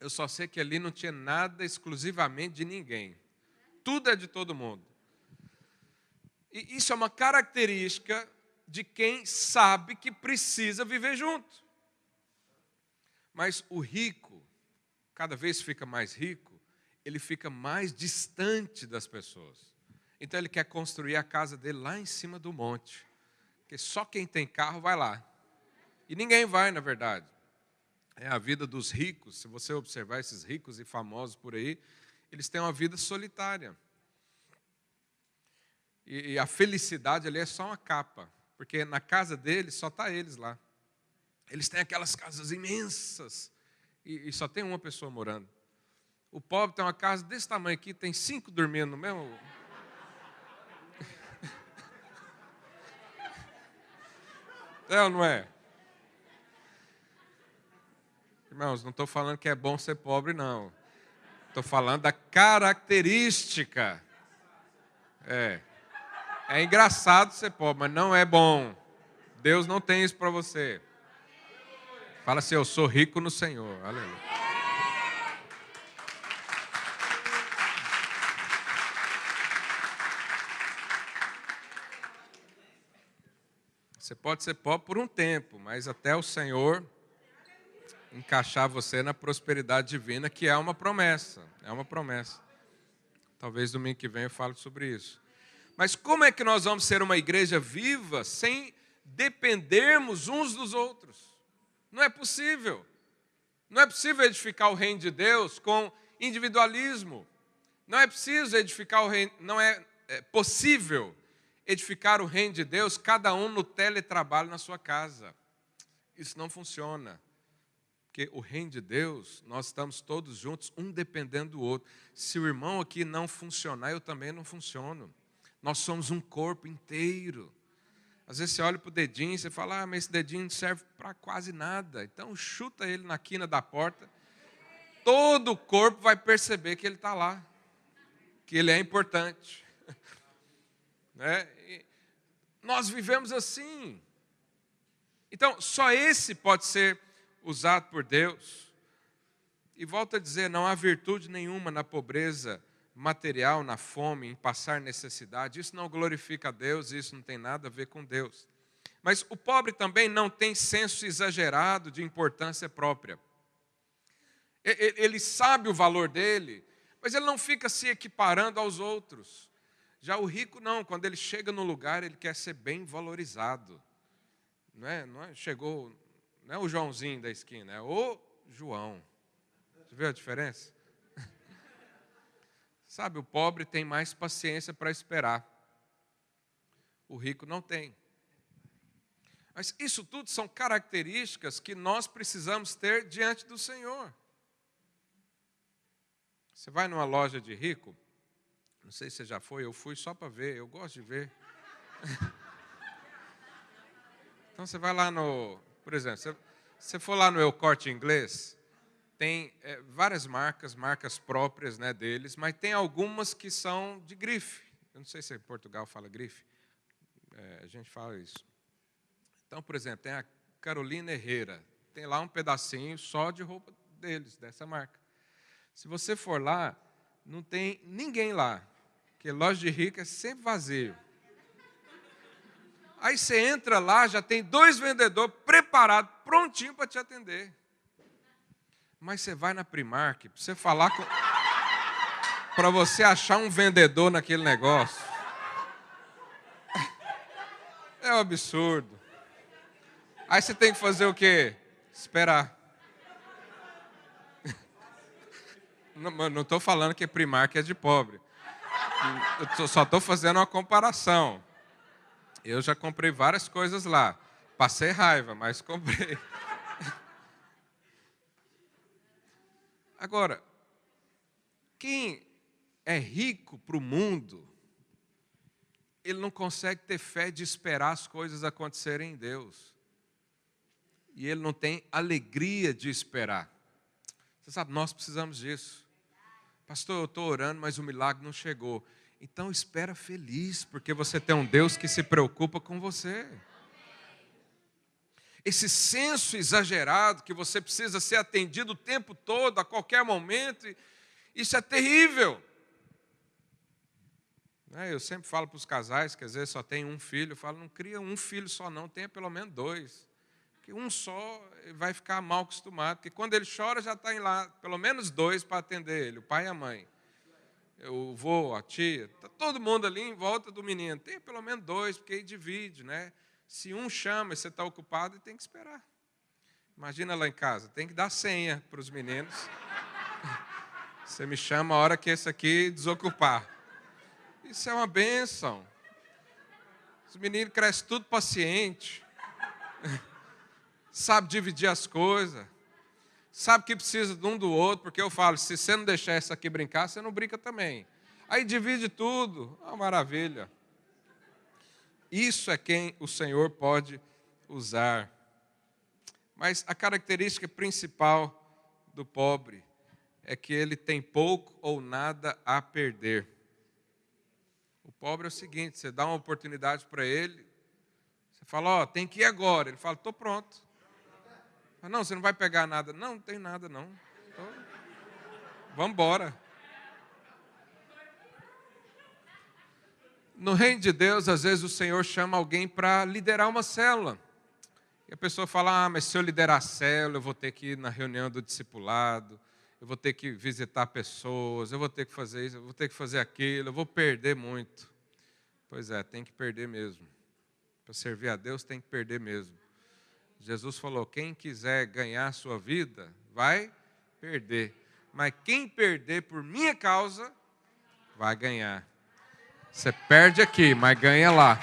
Eu só sei que ali não tinha nada exclusivamente de ninguém. Tudo é de todo mundo. E isso é uma característica de quem sabe que precisa viver junto. Mas o rico, cada vez fica mais rico, ele fica mais distante das pessoas. Então ele quer construir a casa dele lá em cima do monte. Porque só quem tem carro vai lá. E ninguém vai, na verdade. É a vida dos ricos, se você observar esses ricos e famosos por aí, eles têm uma vida solitária. E, e a felicidade ali é só uma capa, porque na casa deles só está eles lá. Eles têm aquelas casas imensas e, e só tem uma pessoa morando. O pobre tem uma casa desse tamanho aqui, tem cinco dormindo no mesmo. É ou não é? Irmãos, não estou falando que é bom ser pobre, não. Estou falando da característica. É. É engraçado ser pobre, mas não é bom. Deus não tem isso para você. Fala assim: Eu sou rico no Senhor. Aleluia. Você pode ser pobre por um tempo, mas até o Senhor encaixar você na prosperidade divina, que é uma promessa. É uma promessa. Talvez domingo que vem eu fale sobre isso. Mas como é que nós vamos ser uma igreja viva sem dependermos uns dos outros? Não é possível. Não é possível edificar o reino de Deus com individualismo. Não é preciso edificar o reino, não é, é possível edificar o reino de Deus cada um no teletrabalho na sua casa. Isso não funciona. Porque o reino de Deus, nós estamos todos juntos, um dependendo do outro. Se o irmão aqui não funcionar, eu também não funciono. Nós somos um corpo inteiro. Às vezes você olha para o dedinho e você fala, ah, mas esse dedinho não serve para quase nada. Então chuta ele na quina da porta. Todo o corpo vai perceber que ele está lá, que ele é importante. né? nós vivemos assim. Então, só esse pode ser usado por Deus. E volta a dizer: não há virtude nenhuma na pobreza material, na fome, em passar necessidade. Isso não glorifica a Deus, isso não tem nada a ver com Deus. Mas o pobre também não tem senso exagerado de importância própria. Ele sabe o valor dele, mas ele não fica se equiparando aos outros. Já o rico não, quando ele chega no lugar, ele quer ser bem valorizado. Não é, não é, chegou, não é o Joãozinho da esquina, é o João. Você viu a diferença? Sabe, o pobre tem mais paciência para esperar. O rico não tem. Mas isso tudo são características que nós precisamos ter diante do Senhor. Você vai numa loja de rico, não sei se você já foi, eu fui só para ver, eu gosto de ver. então você vai lá no, por exemplo, você, você for lá no Eu Corte Inglês, tem é, várias marcas, marcas próprias né, deles, mas tem algumas que são de grife. Eu não sei se em Portugal fala grife. É, a gente fala isso. Então, por exemplo, tem a Carolina Herrera. Tem lá um pedacinho só de roupa deles, dessa marca. Se você for lá, não tem ninguém lá. Porque loja de rico é sempre vazio. Aí você entra lá, já tem dois vendedores preparados, prontinho para te atender. Mas você vai na Primark, para você falar com. para você achar um vendedor naquele negócio. É um absurdo. Aí você tem que fazer o quê? Esperar. Não estou falando que Primark é de pobre. Eu só estou fazendo uma comparação. Eu já comprei várias coisas lá. Passei raiva, mas comprei. Agora, quem é rico para o mundo, ele não consegue ter fé de esperar as coisas acontecerem em Deus. e ele não tem alegria de esperar. Você sabe, nós precisamos disso. Pastor, eu estou orando, mas o milagre não chegou. Então espera feliz, porque você tem um Deus que se preocupa com você. Esse senso exagerado que você precisa ser atendido o tempo todo, a qualquer momento, isso é terrível. Né, eu sempre falo para os casais que às vezes só tem um filho, eu falo, não cria um filho só não, tenha pelo menos dois. Porque um só vai ficar mal acostumado, porque quando ele chora já está lá, pelo menos dois para atender ele, o pai e a mãe. O vô, a tia, está todo mundo ali em volta do menino. Tem pelo menos dois, porque aí divide, né? Se um chama e você está ocupado, tem que esperar. Imagina lá em casa, tem que dar senha para os meninos. Você me chama a hora que esse aqui desocupar. Isso é uma benção. Os meninos crescem tudo paciente. Sabe dividir as coisas. Sabe que precisa de um do outro, porque eu falo, se você não deixar essa aqui brincar, você não brinca também. Aí divide tudo. Uma maravilha. Isso é quem o Senhor pode usar. Mas a característica principal do pobre é que ele tem pouco ou nada a perder. O pobre é o seguinte: você dá uma oportunidade para ele, você fala, ó, oh, tem que ir agora. Ele fala, estou pronto. Fala, não, você não vai pegar nada. Não, não tem nada, não. Então, vamos embora. No reino de Deus, às vezes o Senhor chama alguém para liderar uma célula. E a pessoa fala: Ah, mas se eu liderar a célula, eu vou ter que ir na reunião do discipulado, eu vou ter que visitar pessoas, eu vou ter que fazer isso, eu vou ter que fazer aquilo, eu vou perder muito. Pois é, tem que perder mesmo. Para servir a Deus tem que perder mesmo. Jesus falou: quem quiser ganhar sua vida, vai perder. Mas quem perder por minha causa, vai ganhar. Você perde aqui, mas ganha lá.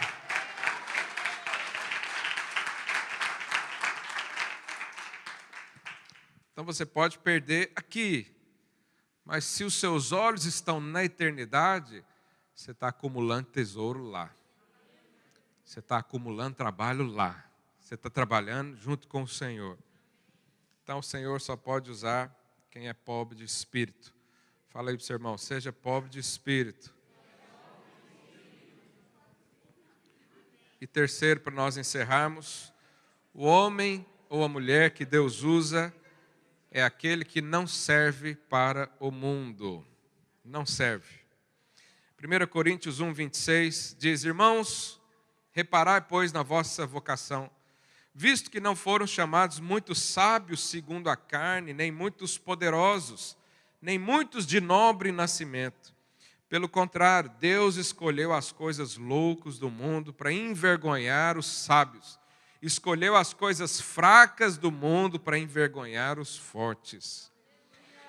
Então você pode perder aqui, mas se os seus olhos estão na eternidade, você está acumulando tesouro lá. Você está acumulando trabalho lá. Você está trabalhando junto com o Senhor. Então o Senhor só pode usar quem é pobre de espírito. Fala aí para o seu irmão, seja pobre de espírito. E terceiro, para nós encerrarmos, o homem ou a mulher que Deus usa é aquele que não serve para o mundo. Não serve. 1 Coríntios 1, 26 diz: Irmãos, reparai, pois, na vossa vocação, visto que não foram chamados muitos sábios segundo a carne, nem muitos poderosos, nem muitos de nobre nascimento. Pelo contrário, Deus escolheu as coisas loucas do mundo para envergonhar os sábios escolheu as coisas fracas do mundo para envergonhar os fortes.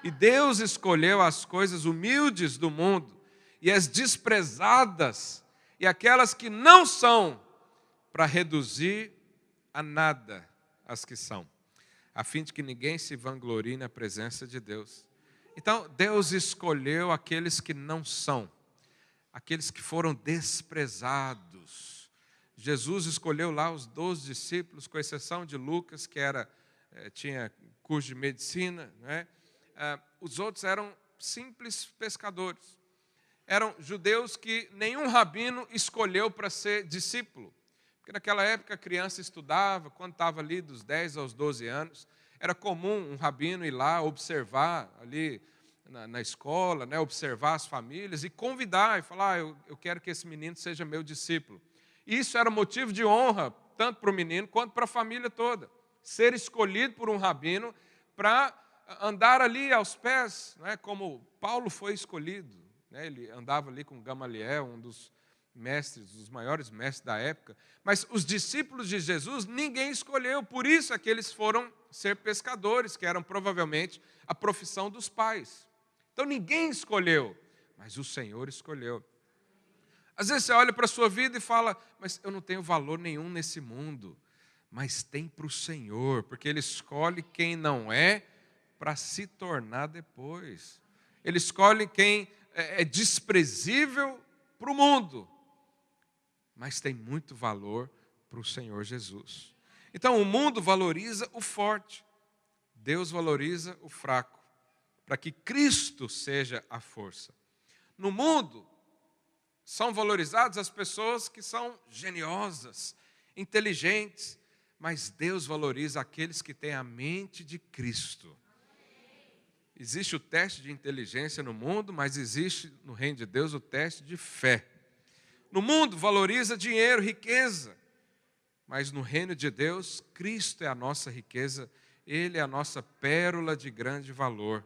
E Deus escolheu as coisas humildes do mundo e as desprezadas e aquelas que não são para reduzir a nada as que são, a fim de que ninguém se vanglorie na presença de Deus. Então, Deus escolheu aqueles que não são, aqueles que foram desprezados Jesus escolheu lá os doze discípulos, com exceção de Lucas, que era, eh, tinha curso de medicina. Né? Ah, os outros eram simples pescadores. Eram judeus que nenhum rabino escolheu para ser discípulo. Porque naquela época a criança estudava, quando estava ali dos 10 aos 12 anos, era comum um rabino ir lá observar ali na, na escola, né, observar as famílias e convidar e falar: ah, eu, eu quero que esse menino seja meu discípulo. Isso era motivo de honra, tanto para o menino quanto para a família toda. Ser escolhido por um rabino para andar ali aos pés, né, como Paulo foi escolhido. Né, ele andava ali com Gamaliel, um dos mestres, dos maiores mestres da época. Mas os discípulos de Jesus, ninguém escolheu, por isso é que eles foram ser pescadores, que eram provavelmente a profissão dos pais. Então ninguém escolheu, mas o Senhor escolheu. Às vezes você olha para a sua vida e fala, mas eu não tenho valor nenhum nesse mundo. Mas tem para o Senhor, porque Ele escolhe quem não é para se tornar depois. Ele escolhe quem é, é desprezível para o mundo, mas tem muito valor para o Senhor Jesus. Então, o mundo valoriza o forte, Deus valoriza o fraco, para que Cristo seja a força. No mundo, são valorizadas as pessoas que são geniosas, inteligentes, mas Deus valoriza aqueles que têm a mente de Cristo. Existe o teste de inteligência no mundo, mas existe no reino de Deus o teste de fé. No mundo valoriza dinheiro, riqueza, mas no reino de Deus, Cristo é a nossa riqueza, Ele é a nossa pérola de grande valor.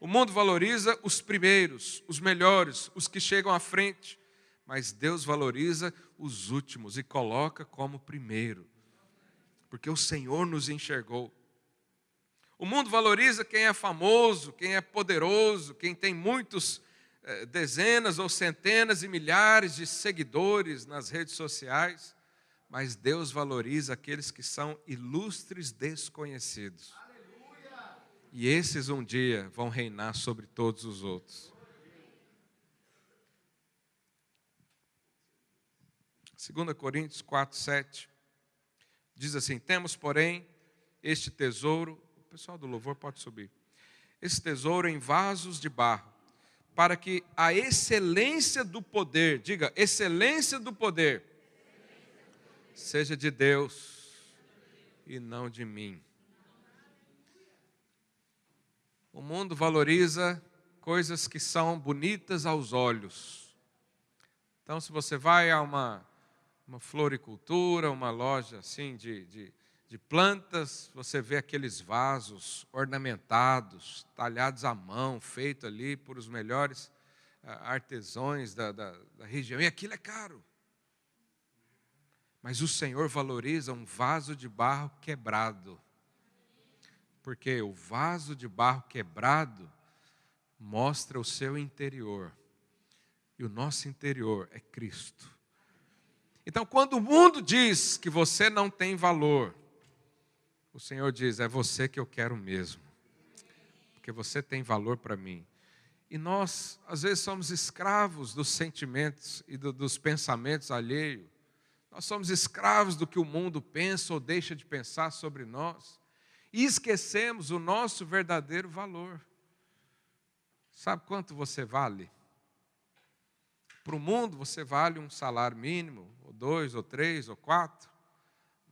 O mundo valoriza os primeiros, os melhores, os que chegam à frente, mas Deus valoriza os últimos e coloca como primeiro, porque o Senhor nos enxergou. O mundo valoriza quem é famoso, quem é poderoso, quem tem muitos dezenas ou centenas e milhares de seguidores nas redes sociais, mas Deus valoriza aqueles que são ilustres desconhecidos. E esses um dia vão reinar sobre todos os outros. 2 Coríntios 4, 7 diz assim: Temos, porém, este tesouro pessoal do louvor pode subir. Esse tesouro em vasos de barro, para que a excelência do poder, diga, excelência do poder, seja de Deus e não de mim. O mundo valoriza coisas que são bonitas aos olhos. Então, se você vai a uma, uma floricultura, uma loja assim de, de de plantas, você vê aqueles vasos ornamentados, talhados à mão, feito ali por os melhores ah, artesãos da, da, da região, e aquilo é caro. Mas o Senhor valoriza um vaso de barro quebrado, porque o vaso de barro quebrado mostra o seu interior, e o nosso interior é Cristo. Então, quando o mundo diz que você não tem valor, o Senhor diz: É você que eu quero mesmo, porque você tem valor para mim. E nós, às vezes, somos escravos dos sentimentos e do, dos pensamentos alheios. Nós somos escravos do que o mundo pensa ou deixa de pensar sobre nós. E esquecemos o nosso verdadeiro valor. Sabe quanto você vale? Para o mundo você vale um salário mínimo, ou dois, ou três, ou quatro.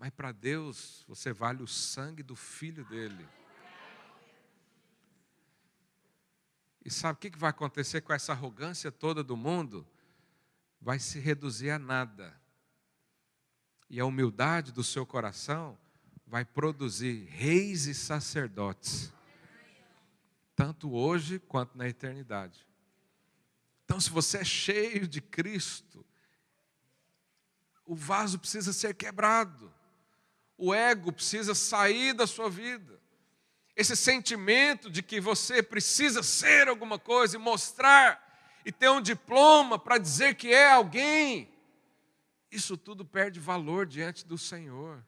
Mas para Deus, você vale o sangue do filho dele. E sabe o que vai acontecer com essa arrogância toda do mundo? Vai se reduzir a nada. E a humildade do seu coração vai produzir reis e sacerdotes, tanto hoje quanto na eternidade. Então, se você é cheio de Cristo, o vaso precisa ser quebrado o ego precisa sair da sua vida. Esse sentimento de que você precisa ser alguma coisa e mostrar e ter um diploma para dizer que é alguém, isso tudo perde valor diante do Senhor.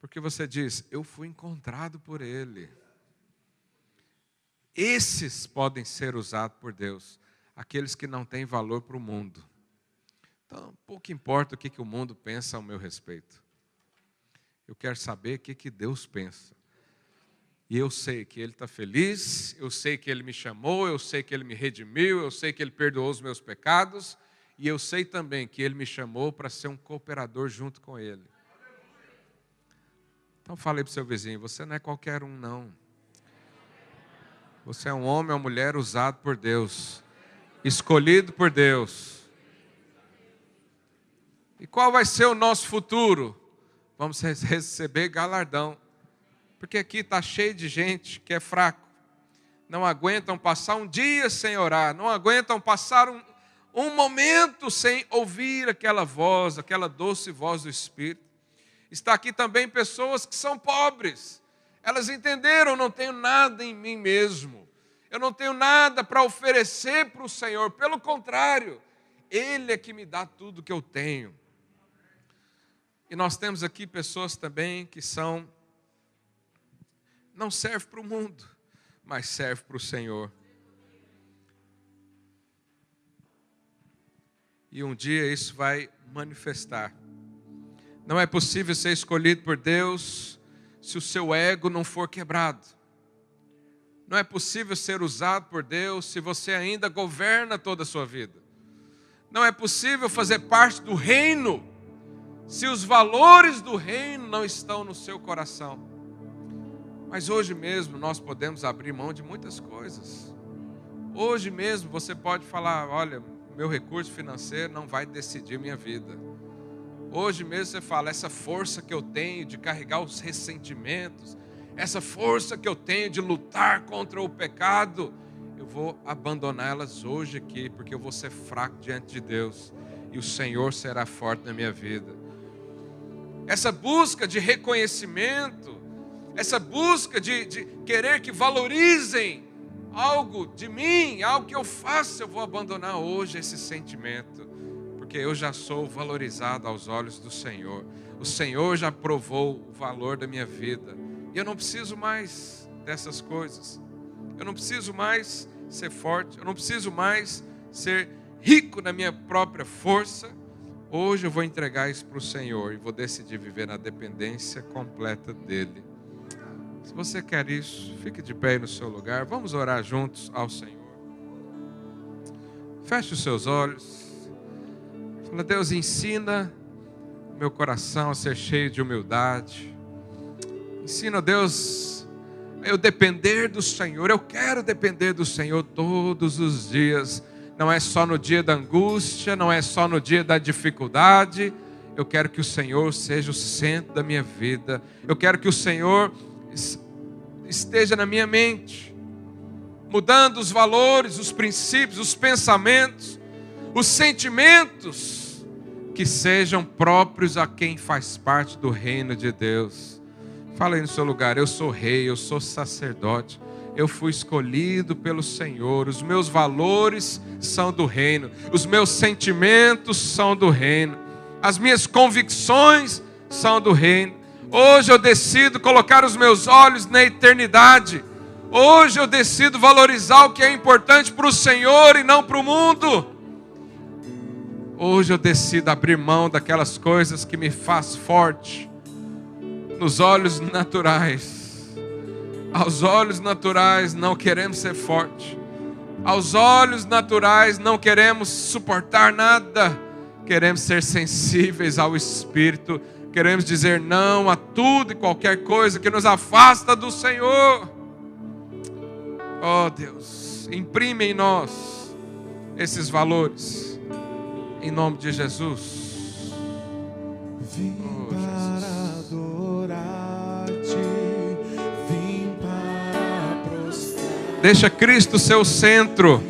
Porque você diz: Eu fui encontrado por Ele. Esses podem ser usados por Deus, aqueles que não têm valor para o mundo. Então, pouco importa o que, que o mundo pensa ao meu respeito. Eu quero saber o que, que Deus pensa. E eu sei que Ele está feliz, eu sei que Ele me chamou, eu sei que Ele me redimiu, eu sei que Ele perdoou os meus pecados, e eu sei também que Ele me chamou para ser um cooperador junto com Ele. Então falei para o seu vizinho: você não é qualquer um, não. Você é um homem ou mulher usado por Deus, escolhido por Deus. E qual vai ser o nosso futuro? Vamos receber galardão. Porque aqui está cheio de gente que é fraco, não aguentam passar um dia sem orar, não aguentam passar um, um momento sem ouvir aquela voz, aquela doce voz do Espírito. Está aqui também pessoas que são pobres, elas entenderam: não tenho nada em mim mesmo, eu não tenho nada para oferecer para o Senhor, pelo contrário, Ele é que me dá tudo que eu tenho. E nós temos aqui pessoas também que são não serve para o mundo, mas serve para o Senhor. E um dia isso vai manifestar. Não é possível ser escolhido por Deus se o seu ego não for quebrado. Não é possível ser usado por Deus se você ainda governa toda a sua vida. Não é possível fazer parte do reino se os valores do reino não estão no seu coração. Mas hoje mesmo nós podemos abrir mão de muitas coisas. Hoje mesmo você pode falar: olha, meu recurso financeiro não vai decidir minha vida. Hoje mesmo você fala: essa força que eu tenho de carregar os ressentimentos, essa força que eu tenho de lutar contra o pecado, eu vou abandoná-las hoje aqui, porque eu vou ser fraco diante de Deus e o Senhor será forte na minha vida essa busca de reconhecimento, essa busca de, de querer que valorizem algo de mim, algo que eu faço, eu vou abandonar hoje esse sentimento, porque eu já sou valorizado aos olhos do Senhor. O Senhor já provou o valor da minha vida, e eu não preciso mais dessas coisas. Eu não preciso mais ser forte, eu não preciso mais ser rico na minha própria força Hoje eu vou entregar isso para o Senhor e vou decidir viver na dependência completa dEle. Se você quer isso, fique de pé no seu lugar. Vamos orar juntos ao Senhor. Feche os seus olhos. Fala, Deus, ensina meu coração a ser cheio de humildade. Ensina, Deus, a eu depender do Senhor. Eu quero depender do Senhor todos os dias não é só no dia da angústia, não é só no dia da dificuldade. Eu quero que o Senhor seja o centro da minha vida. Eu quero que o Senhor esteja na minha mente, mudando os valores, os princípios, os pensamentos, os sentimentos que sejam próprios a quem faz parte do reino de Deus. Fala aí no seu lugar, eu sou rei, eu sou sacerdote eu fui escolhido pelo Senhor, os meus valores são do reino, os meus sentimentos são do reino, as minhas convicções são do reino. Hoje eu decido colocar os meus olhos na eternidade. Hoje eu decido valorizar o que é importante para o Senhor e não para o mundo. Hoje eu decido abrir mão daquelas coisas que me faz forte nos olhos naturais aos olhos naturais não queremos ser forte. Aos olhos naturais não queremos suportar nada. Queremos ser sensíveis ao Espírito. Queremos dizer não a tudo e qualquer coisa que nos afasta do Senhor. Oh Deus, imprime em nós esses valores. Em nome de Jesus. Oh, Deixa Cristo ser o centro.